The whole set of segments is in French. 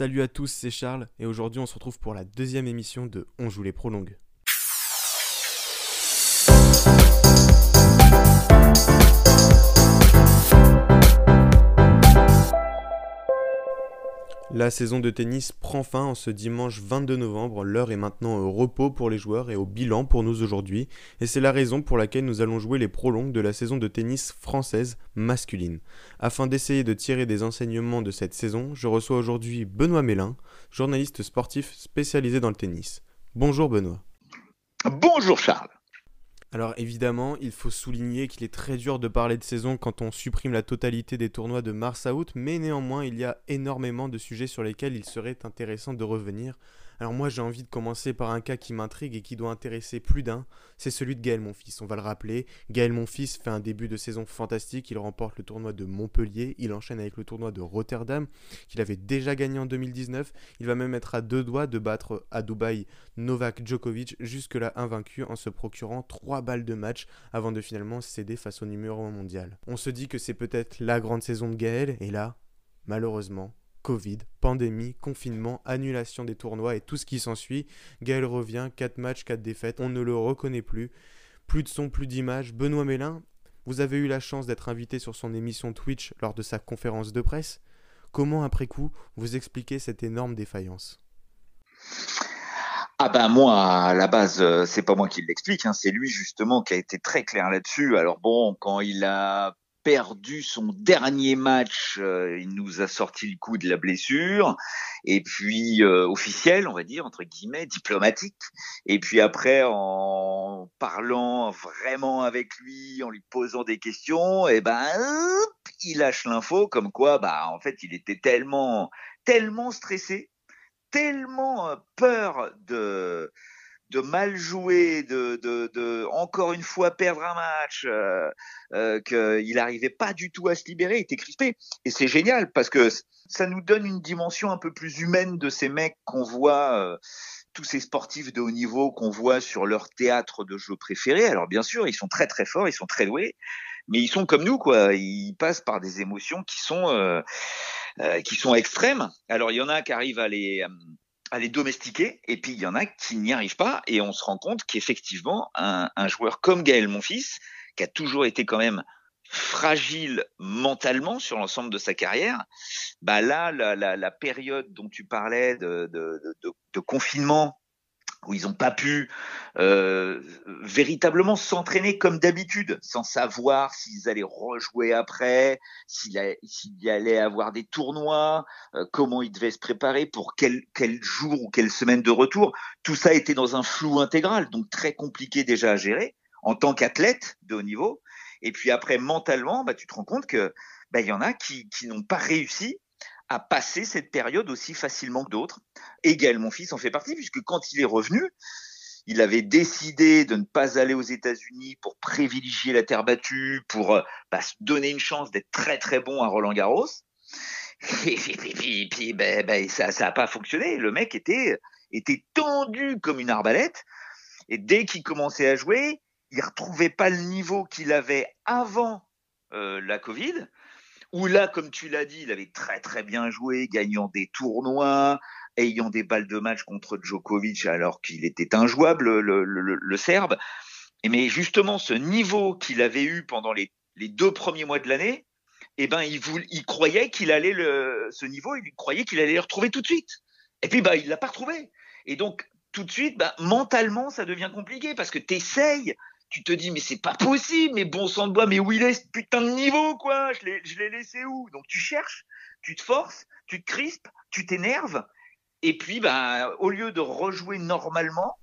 Salut à tous, c'est Charles et aujourd'hui on se retrouve pour la deuxième émission de On joue les prolongues. La saison de tennis prend fin en ce dimanche 22 novembre. L'heure est maintenant au repos pour les joueurs et au bilan pour nous aujourd'hui. Et c'est la raison pour laquelle nous allons jouer les prolongues de la saison de tennis française masculine. Afin d'essayer de tirer des enseignements de cette saison, je reçois aujourd'hui Benoît Mélin, journaliste sportif spécialisé dans le tennis. Bonjour Benoît. Bonjour Charles. Alors évidemment, il faut souligner qu'il est très dur de parler de saison quand on supprime la totalité des tournois de mars à août, mais néanmoins il y a énormément de sujets sur lesquels il serait intéressant de revenir, alors moi j'ai envie de commencer par un cas qui m'intrigue et qui doit intéresser plus d'un, c'est celui de Gaël Monfils. On va le rappeler, Gaël Monfils fait un début de saison fantastique, il remporte le tournoi de Montpellier, il enchaîne avec le tournoi de Rotterdam, qu'il avait déjà gagné en 2019, il va même être à deux doigts de battre à Dubaï Novak Djokovic, jusque-là invaincu en se procurant trois balles de match avant de finalement céder face au numéro 1 mondial. On se dit que c'est peut-être la grande saison de Gaël, et là, malheureusement, Covid, pandémie, confinement, annulation des tournois et tout ce qui s'ensuit. Gaël revient, 4 matchs, 4 défaites, on ne le reconnaît plus. Plus de son, plus d'images. Benoît Mélin, vous avez eu la chance d'être invité sur son émission Twitch lors de sa conférence de presse. Comment, après coup, vous expliquez cette énorme défaillance? Ah ben moi, à la base, euh, c'est pas moi qui l'explique, hein, c'est lui justement qui a été très clair là-dessus. Alors bon, quand il a perdu son dernier match, euh, il nous a sorti le coup de la blessure, et puis euh, officiel, on va dire entre guillemets, diplomatique. Et puis après, en parlant vraiment avec lui, en lui posant des questions, et eh ben il lâche l'info comme quoi, bah en fait, il était tellement tellement stressé, tellement euh, peur de de mal jouer, de, de, de, encore une fois perdre un match, euh, euh, qu'il n'arrivait pas du tout à se libérer, il était crispé. Et c'est génial parce que ça nous donne une dimension un peu plus humaine de ces mecs qu'on voit, euh, tous ces sportifs de haut niveau qu'on voit sur leur théâtre de jeu préféré. Alors bien sûr, ils sont très très forts, ils sont très doués, mais ils sont comme nous, quoi. Ils passent par des émotions qui sont euh, euh qui sont extrêmes. Alors il y en a qui arrivent à les à les domestiquer, et puis il y en a qui n'y arrivent pas, et on se rend compte qu'effectivement, un, un, joueur comme Gaël Monfils, qui a toujours été quand même fragile mentalement sur l'ensemble de sa carrière, bah là, la, période dont tu parlais de confinement où ils n'ont pas pu euh, véritablement s'entraîner comme d'habitude, sans savoir s'ils allaient rejouer après, s'il y allait avoir des tournois, euh, comment ils devaient se préparer, pour quel, quel jour ou quelle semaine de retour. Tout ça était dans un flou intégral, donc très compliqué déjà à gérer en tant qu'athlète de haut niveau. Et puis après, mentalement, bah, tu te rends compte que bah, il y en a qui, qui n'ont pas réussi à passer cette période aussi facilement que d'autres. Et Gaël, mon fils, en fait partie, puisque quand il est revenu, il avait décidé de ne pas aller aux États-Unis pour privilégier la terre battue, pour euh, bah, se donner une chance d'être très très bon à Roland Garros. Et puis, puis, ben, ben, ça n'a pas fonctionné. Le mec était, était tendu comme une arbalète. Et dès qu'il commençait à jouer, il retrouvait pas le niveau qu'il avait avant euh, la Covid où là, comme tu l'as dit, il avait très très bien joué, gagnant des tournois, ayant des balles de match contre Djokovic alors qu'il était injouable, le, le, le, Serbe. Mais justement, ce niveau qu'il avait eu pendant les, les, deux premiers mois de l'année, eh ben, il, il croyait qu'il allait le, ce niveau, il croyait qu'il allait le retrouver tout de suite. Et puis, bah, il l'a pas retrouvé. Et donc, tout de suite, bah, mentalement, ça devient compliqué parce que tu essayes tu te dis mais c'est pas possible, mais bon sang de bois, mais où il est ce putain de niveau quoi? Je l'ai, laissé où? Donc tu cherches, tu te forces, tu te crispes, tu t'énerves, et puis bah au lieu de rejouer normalement,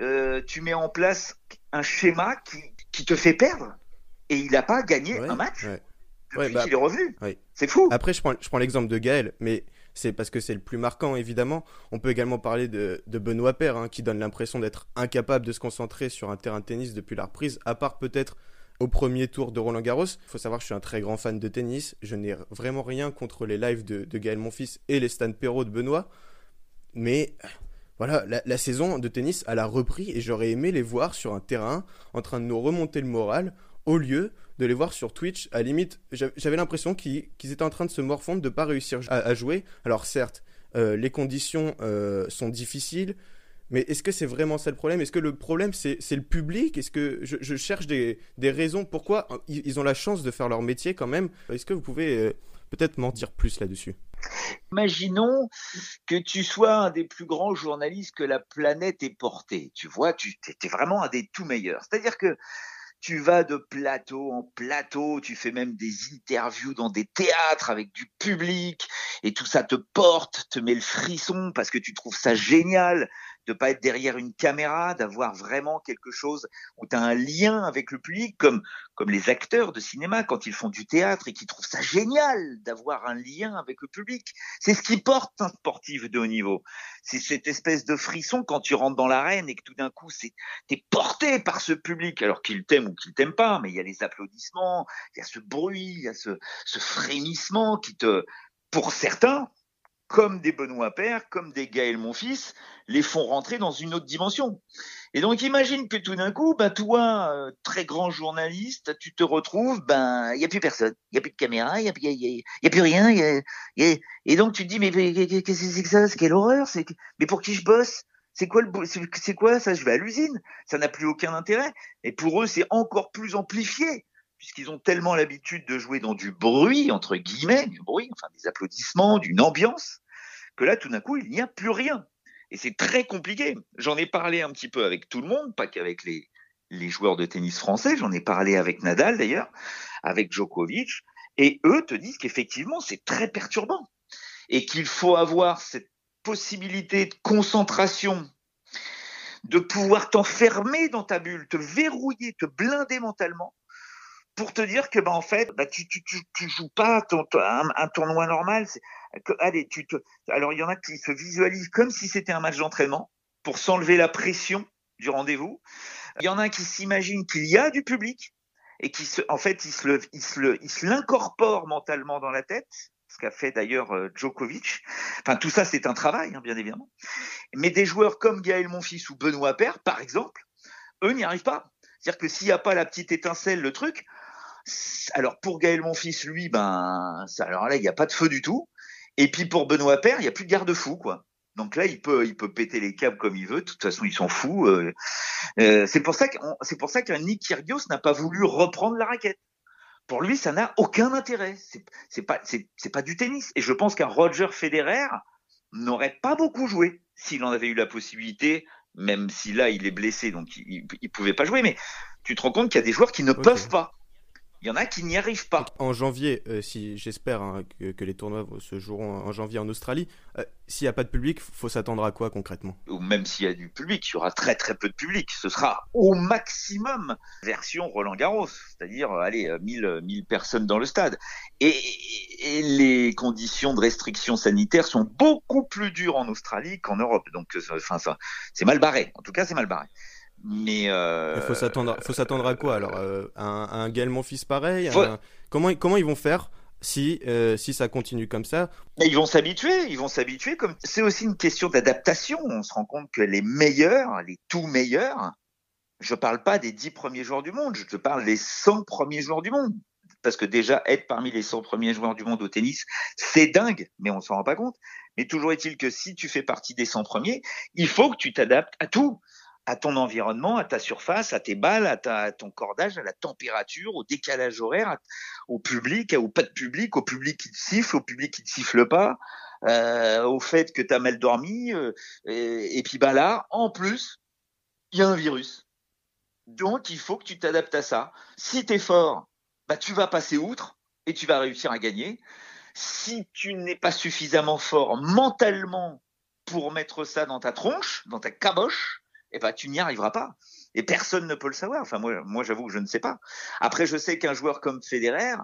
euh, tu mets en place un schéma qui, qui te fait perdre, et il n'a pas gagné un match ouais. depuis bah, qu'il est revenu. C'est fou. Après je prends, je prends l'exemple de Gaël, mais c'est parce que c'est le plus marquant évidemment. On peut également parler de, Benoît Père, hein, qui donne l'impression d'être incapable de se concentrer sur un terrain de tennis depuis la reprise, à part peut-être au premier tour de Roland Garros. Il faut savoir que je suis un très grand fan de tennis. Je n'ai vraiment rien contre les lives de, de Gaël Monfils et les Stan Perrault de Benoît. Mais voilà, la, la, saison de tennis, elle a repris et j'aurais aimé les voir sur un terrain en train de nous remonter le moral au lieu de les voir sur Twitch. À limite, j'avais l'impression qu'ils étaient en train de se morfondre, de pas réussir à, jouer. Alors certes, les conditions sont difficiles. Mais est-ce que c'est vraiment ça le problème? Est-ce que le problème, c'est le public? Est-ce que je, cherche des, raisons pourquoi ils, ont la chance de faire leur métier quand même? Est-ce que vous pouvez peut-être m'en dire plus là-dessus? Imaginons que tu sois un des plus grands journalistes que la planète ait porté. Tu vois, tu es vraiment un des tout meilleurs. C'est-à-dire que tu vas de plateau en plateau, tu fais même des interviews dans des théâtres avec du public, et tout ça te porte, te met le frisson parce que tu trouves ça génial de pas être derrière une caméra, d'avoir vraiment quelque chose où tu as un lien avec le public, comme, comme les acteurs de cinéma quand ils font du théâtre et qui trouvent ça génial d'avoir un lien avec le public. C'est ce qui porte un sportif de haut niveau. C'est cette espèce de frisson quand tu rentres dans l'arène et que tout d'un coup, tu es porté par ce public, alors qu'il t'aime ou qu'il t'aime pas, mais il y a les applaudissements, il y a ce bruit, il y a ce, ce frémissement qui te, pour certains, comme des Benoît Père, comme des Gaël Monfils, les font rentrer dans une autre dimension. Et donc imagine que tout d'un coup, ben toi, euh, très grand journaliste, tu te retrouves, ben il y a plus personne, il y a plus de caméra, il y a, y, y a, plus rien, et donc tu te dis mais, qu'est-ce que c'est que ça, quelle horreur, c'est mais pour qui je bosse? C'est quoi le c'est quoi ça? Je vais à l'usine, ça n'a plus aucun intérêt. Et pour eux, c'est encore plus amplifié puisqu'ils ont tellement l'habitude de jouer dans du bruit, entre guillemets, du bruit, enfin des applaudissements, d'une ambiance, que là, tout d'un coup, il n'y a plus rien. Et c'est très compliqué. J'en ai parlé un petit peu avec tout le monde, pas qu'avec les, joueurs de tennis français, j'en ai parlé avec Nadal d'ailleurs, avec Djokovic, et eux te disent qu'effectivement, c'est très perturbant, et qu'il faut avoir cette possibilité de concentration de pouvoir t'enfermer dans ta bulle, te verrouiller, te blinder mentalement, pour te dire que bah en fait bah, tu, tu, tu, joues pas ton, un, tournoi normal allez tu te alors il y en a qui se visualisent comme si c'était un match d'entraînement pour s'enlever la pression du rendez-vous. Il y en a qui s'imaginent qu'il y a du public et qui se en fait ils se le ils se le ils se l'incorporent mentalement dans la tête ce qu'a fait d'ailleurs euh, Djokovic. Enfin tout ça c'est un travail hein, bien évidemment. Mais des joueurs comme Gaël Monfils ou Benoît Paire par exemple eux n'y arrivent pas. C'est-à-dire que s'il n'y a pas la petite étincelle, le truc, alors pour Gaël Monfils, lui, ben, ça, alors là, il n'y a pas de feu du tout. Et puis pour Benoît Père, il n'y a plus de garde-fou, quoi. Donc là, il peut, il peut péter les câbles comme il veut. De toute façon, ils s'en fout. Euh, euh, c'est pour ça c'est pour ça qu'un Nick Kyrgios n'a pas voulu reprendre la raquette. Pour lui, ça n'a aucun intérêt. C'est pas, c'est pas du tennis. Et je pense qu'un Roger Federer n'aurait pas beaucoup joué s'il en avait eu la possibilité, même si là, il est blessé, donc il, il, pouvait pas jouer. Mais tu te rends compte qu'il y a des joueurs qui ne peuvent pas. Il y en a qui n'y arrivent pas. En janvier, euh, si j'espère hein, que, les tournois se joueront en janvier en Australie, euh, s'il n'y a pas de public, faut s'attendre à quoi concrètement? Ou même s'il y a du public, il y aura très très peu de public. Ce sera au maximum version Roland Garros, c'est-à-dire allez 1000 1000 personnes dans le stade. Et, et, les conditions de restriction sanitaire sont beaucoup plus dures en Australie qu'en Europe. Donc euh, enfin ça, c'est mal barré. En tout cas, c'est mal barré. Mais euh... il faut s'attendre, faut s'attendre à quoi alors euh, un, un Gaël fils pareil Comment comment ils vont faire si euh, si ça continue comme ça? Ils vont s'habituer, ils vont s'habituer. Comme c'est aussi une question d'adaptation. On se rend compte que les meilleurs, les tout meilleurs, je parle pas des dix premiers joueurs du monde, je te parle des 100 premiers joueurs du monde. Parce que déjà être parmi les 100 premiers joueurs du monde au tennis, c'est dingue, mais on s'en rend pas compte. Mais toujours est-il que si tu fais partie des 100 premiers, il faut que tu t'adaptes à tout à ton environnement, à ta surface, à tes balles, à, ta, ton cordage, à la température, au décalage horaire, au public, au pas de public, au public qui te siffle, au public qui te siffle pas, euh, au fait que tu as mal dormi. Euh, et, puis bah là, en plus, il y a un virus. Donc il faut que tu t'adaptes à ça. Si tu es fort, bah tu vas passer outre et tu vas réussir à gagner. Si tu n'es pas suffisamment fort mentalement pour mettre ça dans ta tronche, dans ta caboche, eh ben, tu n'y arriveras pas. Et personne ne peut le savoir. Enfin, moi, moi j'avoue que je ne sais pas. Après, je sais qu'un joueur comme Federer,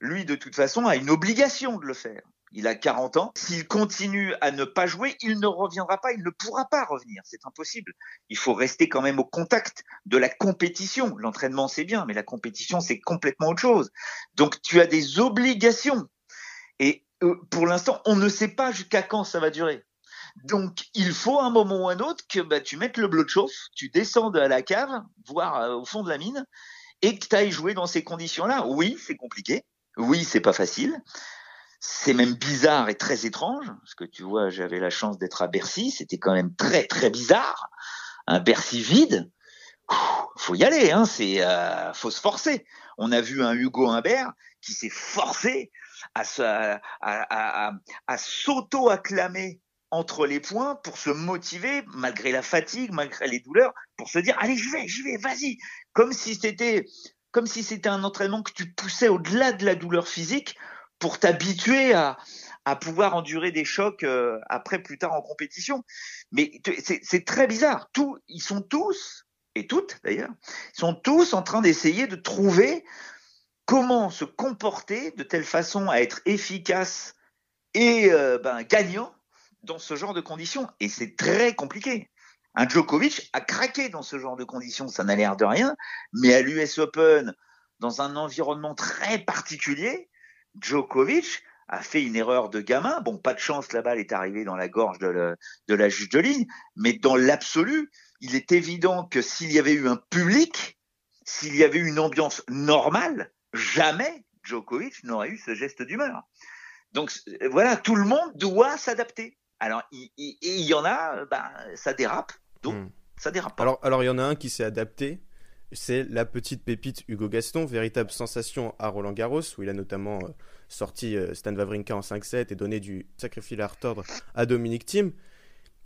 lui, de toute façon, a une obligation de le faire. Il a 40 ans. S'il continue à ne pas jouer, il ne reviendra pas, il ne pourra pas revenir. C'est impossible. Il faut rester quand même au contact de la compétition. L'entraînement, c'est bien, mais la compétition, c'est complètement autre chose. Donc, tu as des obligations. Et euh, pour l'instant, on ne sait pas jusqu'à quand ça va durer. Donc, il faut un moment ou un autre que bah, tu mettes le bloc de chauffe, tu descendes à la cave, voire euh, au fond de la mine, et que tu ailles jouer dans ces conditions-là. Oui, c'est compliqué. Oui, c'est pas facile. c'est même bizarre et très étrange, parce que tu vois, j'avais la chance d'être à Bercy, c'était quand même très très bizarre, un Bercy vide. faut y aller, hein, c'est euh, faut se forcer. On a vu un Hugo Humbert qui s'est forcé à s'auto-acclamer entre les points pour se motiver malgré la fatigue, malgré les douleurs, pour se dire allez je vais, je vais, vas-y, comme si c'était comme si c'était un entraînement que tu poussais au-delà de la douleur physique pour t'habituer à, à pouvoir endurer des chocs euh, après plus tard en compétition. Mais c'est très bizarre. Tout, ils sont tous et toutes d'ailleurs, sont tous en train d'essayer de trouver comment se comporter de telle façon à être efficace et euh, ben, gagnant dans ce genre de conditions. Et c'est très compliqué. Un Djokovic a craqué dans ce genre de conditions, ça n'a l'air de rien, mais à l'US Open, dans un environnement très particulier, Djokovic a fait une erreur de gamin. Bon, pas de chance, la balle est arrivée dans la gorge de, de la juge de ligne, mais dans l'absolu, il est évident que s'il y avait eu un public, s'il y avait eu une ambiance normale, jamais Djokovic n'aurait eu ce geste d'humeur. Donc voilà, tout le monde doit s'adapter. Alors, il, il, y en a, ben, ça dérape, donc hmm. ça dérape Alors, alors, il y en a un qui s'est adapté, c'est la petite pépite Hugo Gaston, véritable sensation à Roland Garros, où il a notamment euh, sorti euh, Stan Wawrinka en 5-7 et donné du sacrifice à retordre à Dominique Thiem.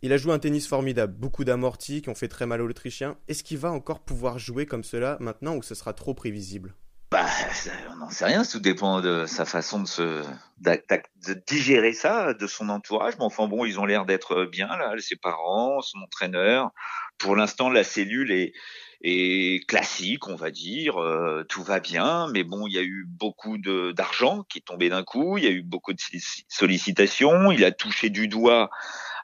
Il a joué un tennis formidable, beaucoup d'amortis qui ont fait très mal aux Autrichiens. Est-ce qu'il va encore pouvoir jouer comme cela maintenant ou ce sera trop prévisible? Bah, on n'en sait rien, tout dépend de sa façon de se de digérer ça, de son entourage. Mais enfin bon, ils ont l'air d'être bien là, ses parents, son entraîneur. Pour l'instant, la cellule est et classique, on va dire. Euh, tout va bien, mais bon, il y a eu beaucoup d'argent qui est tombé d'un coup. Il y a eu beaucoup de sollicitations. Il a touché du doigt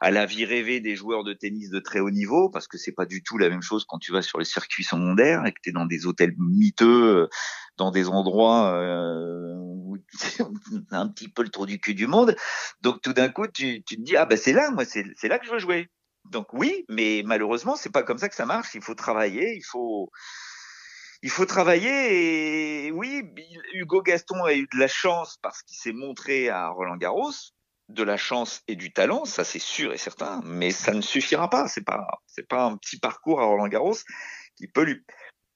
à la vie rêvée des joueurs de tennis de très haut niveau, parce que c'est pas du tout la même chose quand tu vas sur les circuits secondaires et que tu es dans des hôtels miteux, dans des endroits euh, où un petit peu le trou du cul du monde. Donc tout d'un coup, tu, tu te dis ah ben c'est là, moi c'est là que je veux jouer. Donc oui, mais malheureusement, c'est pas comme ça que ça marche. Il faut travailler, il faut, il faut travailler. Et oui, Hugo Gaston a eu de la chance parce qu'il s'est montré à Roland Garros, de la chance et du talent, ça c'est sûr et certain. Mais ça ne suffira pas. C'est pas, c'est pas un petit parcours à Roland Garros qui peut lui,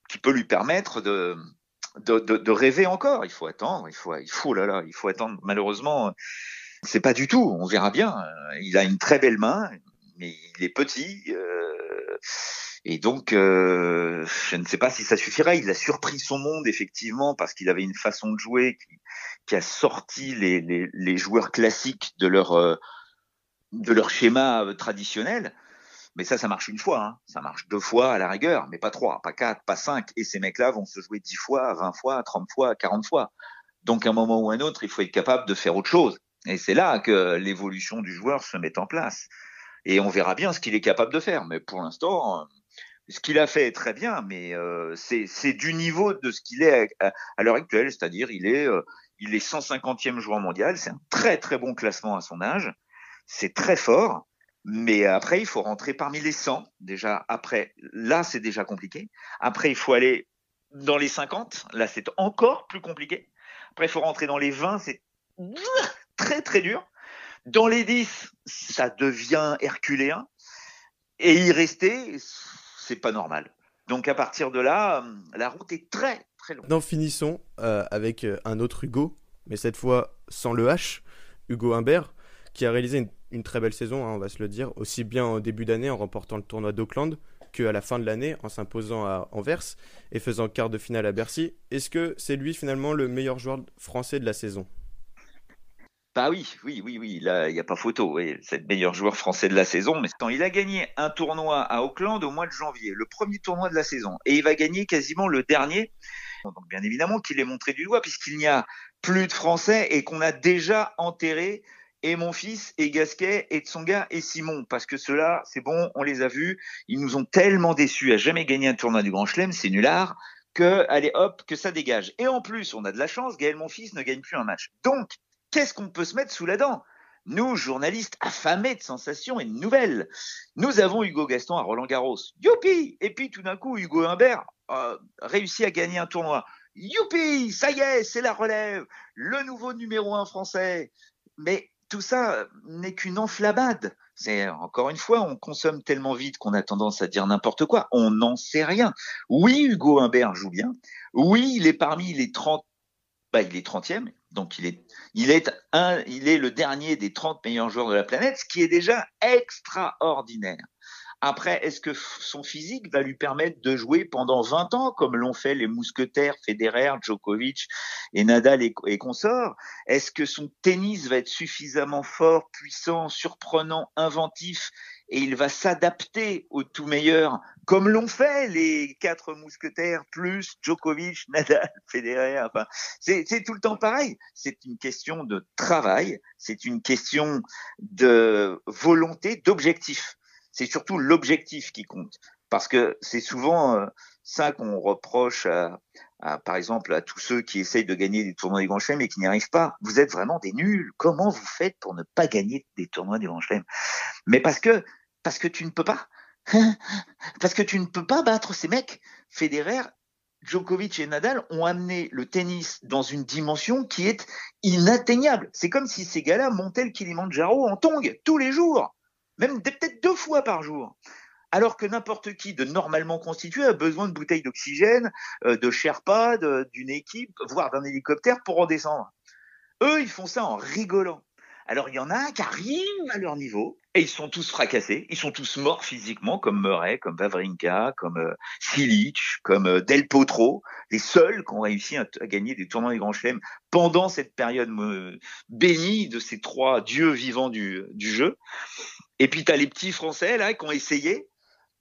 qui peut lui permettre de, de, rêver encore. Il faut attendre. Il faut, il faut là là, il faut attendre. Malheureusement, c'est pas du tout. On verra bien. Il a une très belle main mais il est petit. Euh, et donc, euh, je ne sais pas si ça suffirait. Il a surpris son monde, effectivement, parce qu'il avait une façon de jouer qui, qui a sorti les, les, les, joueurs classiques de leur, euh, de leur schéma traditionnel. Mais ça, ça marche une fois. Hein. Ça marche deux fois à la rigueur, mais pas trois, pas quatre, pas cinq. Et ces mecs-là vont se jouer dix fois, vingt fois, trente fois, quarante fois. Donc, à un moment ou à un autre, il faut être capable de faire autre chose. Et c'est là que l'évolution du joueur se met en place et on verra bien ce qu'il est capable de faire. Mais pour l'instant, ce qu'il a fait est très bien, mais euh, c'est du niveau de ce qu'il est à, l'heure actuelle, c'est-à-dire il est euh, il est 150e joueur mondial, c'est un très très bon classement à son âge, c'est très fort, mais après il faut rentrer parmi les 100 déjà. Après, là c'est déjà compliqué. Après il faut aller dans les 50, là c'est encore plus compliqué. Après il faut rentrer dans les 20, c'est très très dur. Dans les 10, ça devient herculéen. Et y rester, c'est pas normal. Donc à partir de là, euh, la route est très très longue. Non, finissons euh, avec euh, un autre Hugo, mais cette fois sans le H, Hugo Humbert, qui a réalisé une, très belle saison, hein, on va se le dire, aussi bien au début d'année en remportant le tournoi d'Auckland qu'à la fin de l'année en s'imposant à Anvers et faisant quart de finale à Bercy. Est-ce que c'est lui finalement le meilleur joueur français de la saison? Bah oui, oui, oui, oui, là, il n'y a pas photo. c'est le meilleur joueur français de la saison. Mais il a gagné un tournoi à Auckland au mois de janvier, le premier tournoi de la saison. Et il va gagner quasiment le dernier. Donc, bien évidemment qu'il est montré du doigt, puisqu'il n'y a plus de Français et qu'on a déjà enterré et mon fils et Gasquet et Tsonga et Simon. Parce que ceux-là, c'est bon, on les a vus. Ils nous ont tellement déçus à jamais gagner un tournoi du Grand Chelem, c'est nulard que, allez hop, que ça dégage. Et en plus, on a de la chance, Gaël Monfils ne gagne plus un match. Donc, qu'est-ce qu'on peut se mettre sous la dent? Nous, journalistes affamés de sensations et de nouvelles, nous avons Hugo Gaston à Roland Garros. Youpi Et puis tout d'un coup, Hugo Humbert a réussi à gagner un tournoi. youpi, ça y est, c'est la relève, le nouveau numéro un français. Mais tout ça n'est qu'une enflammade. C'est encore une fois, on consomme tellement vite qu'on a tendance à dire n'importe quoi. On n'en sait rien. Oui, Hugo Humbert joue bien. Oui, il est parmi les 30 bah, il est 30e, donc il est, il est un, il est le dernier des 30 meilleurs joueurs de la planète, ce qui est déjà extraordinaire. Après, est-ce que son physique va lui permettre de jouer pendant 20 ans, comme l'ont fait les mousquetaires Federer, Djokovic et Nadal et, et consorts? Est-ce que son tennis va être suffisamment fort, puissant, surprenant, inventif et il va s'adapter au tout meilleur, comme l'ont fait les quatre mousquetaires, plus Djokovic, Nadal, Federer. Enfin, c'est tout le temps pareil. C'est une question de travail, c'est une question de volonté, d'objectif c'est surtout l'objectif qui compte. Parce que c'est souvent euh, ça qu'on reproche à, par exemple, à tous ceux qui essayent de gagner des tournois des Grands Chelems et qui n'y arrivent pas. Vous êtes vraiment des nuls. Comment vous faites pour ne pas gagner des tournois des Grands Chelems? Mais parce que, parce que tu ne peux pas. parce que tu ne peux pas battre ces mecs. Federer, Djokovic et Nadal ont amené le tennis dans une dimension qui est inatteignable. C'est comme si ces gars-là montaient le Kilimanjaro en tong tous les jours même peut-être deux fois par jour. Alors que n'importe qui de normalement constitué a besoin de bouteilles d'oxygène, euh, de Sherpa, d'une équipe, voire d'un hélicoptère pour redescendre. Eux, ils font ça en rigolant. Alors il y en a qui arrivent à leur niveau et ils sont tous fracassés, ils sont tous morts physiquement comme Murray, comme Vavrinka, comme euh, Silic, comme euh, Del Potro, les seuls qui ont réussi à, gagner des tournois des grands chelems pendant cette période euh, bénie de ces trois dieux vivants du, du jeu. Et puis tu les petits Français là qui ont essayé,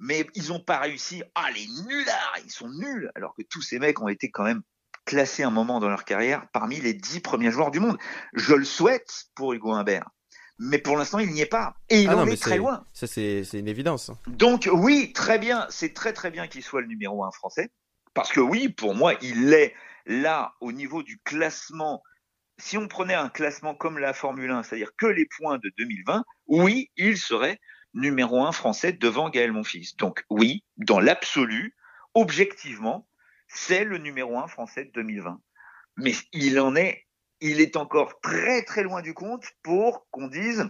mais ils n'ont pas réussi. Ah les nullards, ils sont nuls, alors que tous ces mecs ont été quand même classé un moment dans leur carrière parmi les dix premiers joueurs du monde. Je le souhaite pour Hugo Humbert. Mais pour l'instant, il n'y est pas. Et il ah en est, très loin. Ça, c'est une évidence. Donc, oui, très bien. C'est très, très bien qu'il soit le numéro un français. Parce que, oui, pour moi, il est là au niveau du classement. Si on prenait un classement comme la Formule 1, c'est-à-dire que les points de 2020, oui, il serait numéro un français devant Gaël Monfils. Donc, oui, dans l'absolu, objectivement, c'est le numéro un français de 2020. Mais il en est, il est encore très très loin du compte pour qu'on dise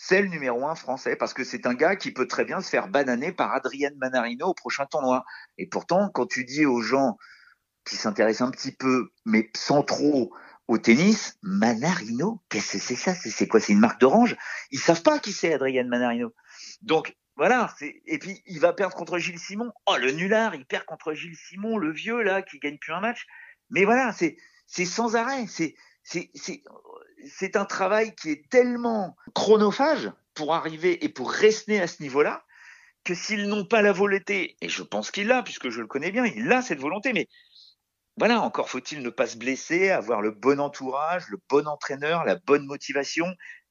c'est le numéro un français parce que c'est un gars qui peut très bien se faire bananer par Adrien Manarino au prochain tournoi. Et pourtant, quand tu dis aux gens qui s'intéressent un petit peu, mais sans trop au tennis, Manarino, qu'est-ce que c'est ça? C'est quoi? C'est une marque d'orange? Ils savent pas qui c'est Adrien Manarino. Donc voilà, et puis il va perdre contre Gilles Simon. Oh le nulard, il perd contre Gilles Simon, le vieux là qui gagne plus un match. Mais voilà, c'est sans arrêt, c'est c'est un travail qui est tellement chronophage pour arriver et pour rester à ce niveau-là que s'ils n'ont pas la volonté, et je pense qu'il l'a puisque je le connais bien, il a cette volonté, mais voilà, encore faut-il ne pas se blesser, avoir le bon entourage, le bon entraîneur, la bonne motivation,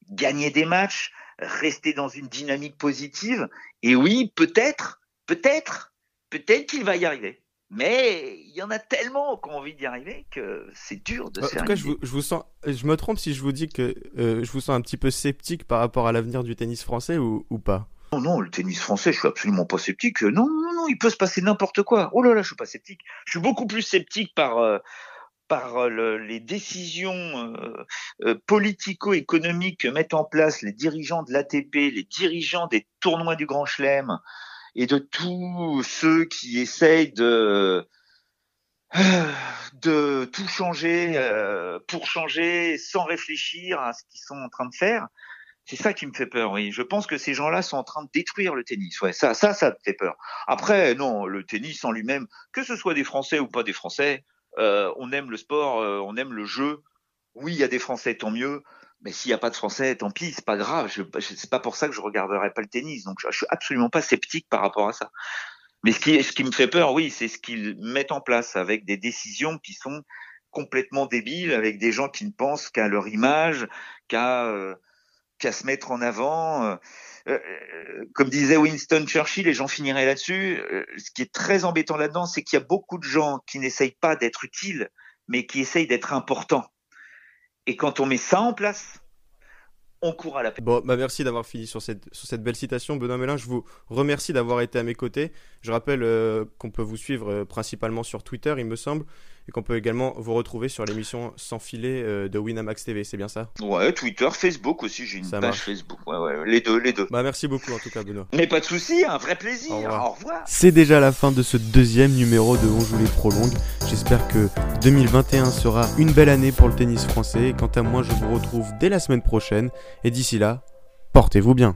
gagner des matchs, rester dans une dynamique positive. Et oui, peut-être, peut-être, peut-être qu'il va y arriver. Mais il y en a tellement qui ont envie d'y arriver que c'est dur de se En tout cas, je vous, sens, je me trompe si je vous dis que euh, je vous sens un petit peu sceptique par rapport à l'avenir du tennis français ou, pas? Non, non, le tennis français, je suis absolument pas sceptique. Non, non, non, il peut se passer n'importe quoi. Oh là là, je suis pas sceptique. Je suis beaucoup plus sceptique par euh, par euh, les décisions euh, politico-économiques que mettent en place les dirigeants de l'ATP, les dirigeants des tournois du Grand Chelem et de tous ceux qui essayent de de tout changer pour changer sans réfléchir à ce qu'ils sont en train de faire. C'est ça qui me fait peur, oui. Je pense que ces gens-là sont en train de détruire le tennis. Ouais, ça, ça, ça me fait peur. Après, non, le tennis en lui-même, que ce soit des Français ou pas des Français, euh, on aime le sport, euh, on aime le jeu. Oui, il y a des Français, tant mieux. Mais s'il n'y a pas de Français, tant pis, c'est pas grave. Je, c'est pas pour ça que je regarderai pas le tennis. Donc, je, je, suis absolument pas sceptique par rapport à ça. Mais ce qui, ce qui me fait peur, oui, c'est ce qu'ils mettent en place avec des décisions qui sont complètement débiles, avec des gens qui ne pensent qu'à leur image, qu'à euh, qu'à se mettre en avant. Euh, euh, comme disait Winston Churchill, et j'en finirai là-dessus, euh, ce qui est très embêtant là-dedans, c'est qu'il y a beaucoup de gens qui n'essayent pas d'être utiles, mais qui essayent d'être importants. Et quand on met ça en place, on court à la paix. Bon, bah merci d'avoir fini sur cette, sur cette belle citation. Benoît Mélin, je vous remercie d'avoir été à mes côtés. Je rappelle qu'on peut vous suivre principalement sur Twitter, il me semble. Et qu'on peut également vous retrouver sur l'émission Sans filet euh, de Winamax TV, c'est bien ça? Ouais, Twitter, Facebook aussi, j'ai une page Facebook. Ouais, ouais, les deux, les deux. Bah merci beaucoup en tout cas Benoît. Mais pas de souci, un vrai plaisir. Au revoir. C'est déjà la fin de ce deuxième numéro de On joue les prolongues. J'espère que 2021 sera une belle année pour le tennis français. quant à moi, je vous retrouve dès la semaine prochaine et d'ici là, portez-vous bien.